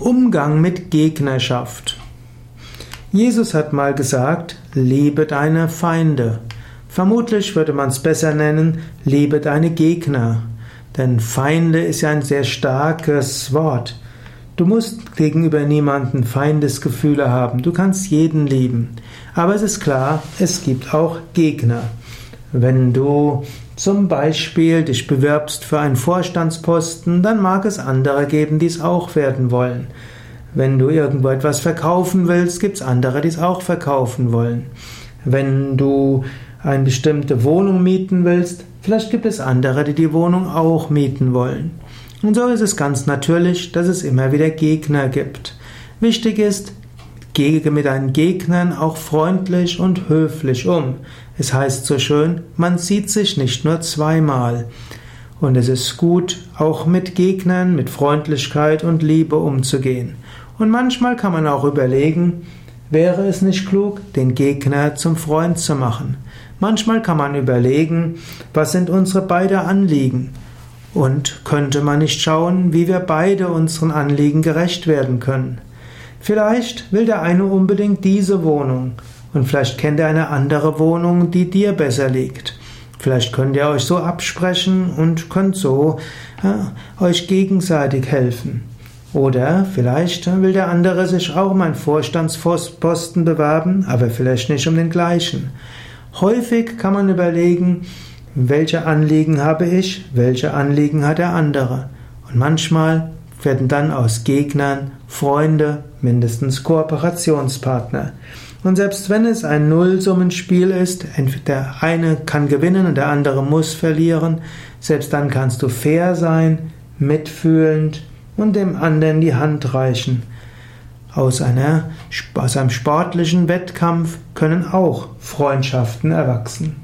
Umgang mit Gegnerschaft. Jesus hat mal gesagt, liebe deine Feinde. Vermutlich würde man es besser nennen, liebe deine Gegner. Denn Feinde ist ja ein sehr starkes Wort. Du musst gegenüber niemanden Feindesgefühle haben. Du kannst jeden lieben. Aber es ist klar, es gibt auch Gegner. Wenn du zum Beispiel dich bewirbst für einen Vorstandsposten, dann mag es andere geben, die es auch werden wollen. Wenn du irgendwo etwas verkaufen willst, gibt es andere, die es auch verkaufen wollen. Wenn du eine bestimmte Wohnung mieten willst, vielleicht gibt es andere, die die Wohnung auch mieten wollen. Und so ist es ganz natürlich, dass es immer wieder Gegner gibt. Wichtig ist, Gehe mit deinen Gegnern auch freundlich und höflich um. Es heißt so schön, man sieht sich nicht nur zweimal. Und es ist gut, auch mit Gegnern mit Freundlichkeit und Liebe umzugehen. Und manchmal kann man auch überlegen, wäre es nicht klug, den Gegner zum Freund zu machen. Manchmal kann man überlegen, was sind unsere beide Anliegen? Und könnte man nicht schauen, wie wir beide unseren Anliegen gerecht werden können? Vielleicht will der eine unbedingt diese Wohnung und vielleicht kennt er eine andere Wohnung, die dir besser liegt. Vielleicht könnt ihr euch so absprechen und könnt so ja, euch gegenseitig helfen. Oder vielleicht will der andere sich auch um einen Vorstandsposten bewerben, aber vielleicht nicht um den gleichen. Häufig kann man überlegen, welche Anliegen habe ich, welche Anliegen hat der andere. Und manchmal werden dann aus Gegnern Freunde, mindestens Kooperationspartner. Und selbst wenn es ein Nullsummenspiel ist, der eine kann gewinnen und der andere muss verlieren, selbst dann kannst du fair sein, mitfühlend und dem anderen die Hand reichen. Aus, einer, aus einem sportlichen Wettkampf können auch Freundschaften erwachsen.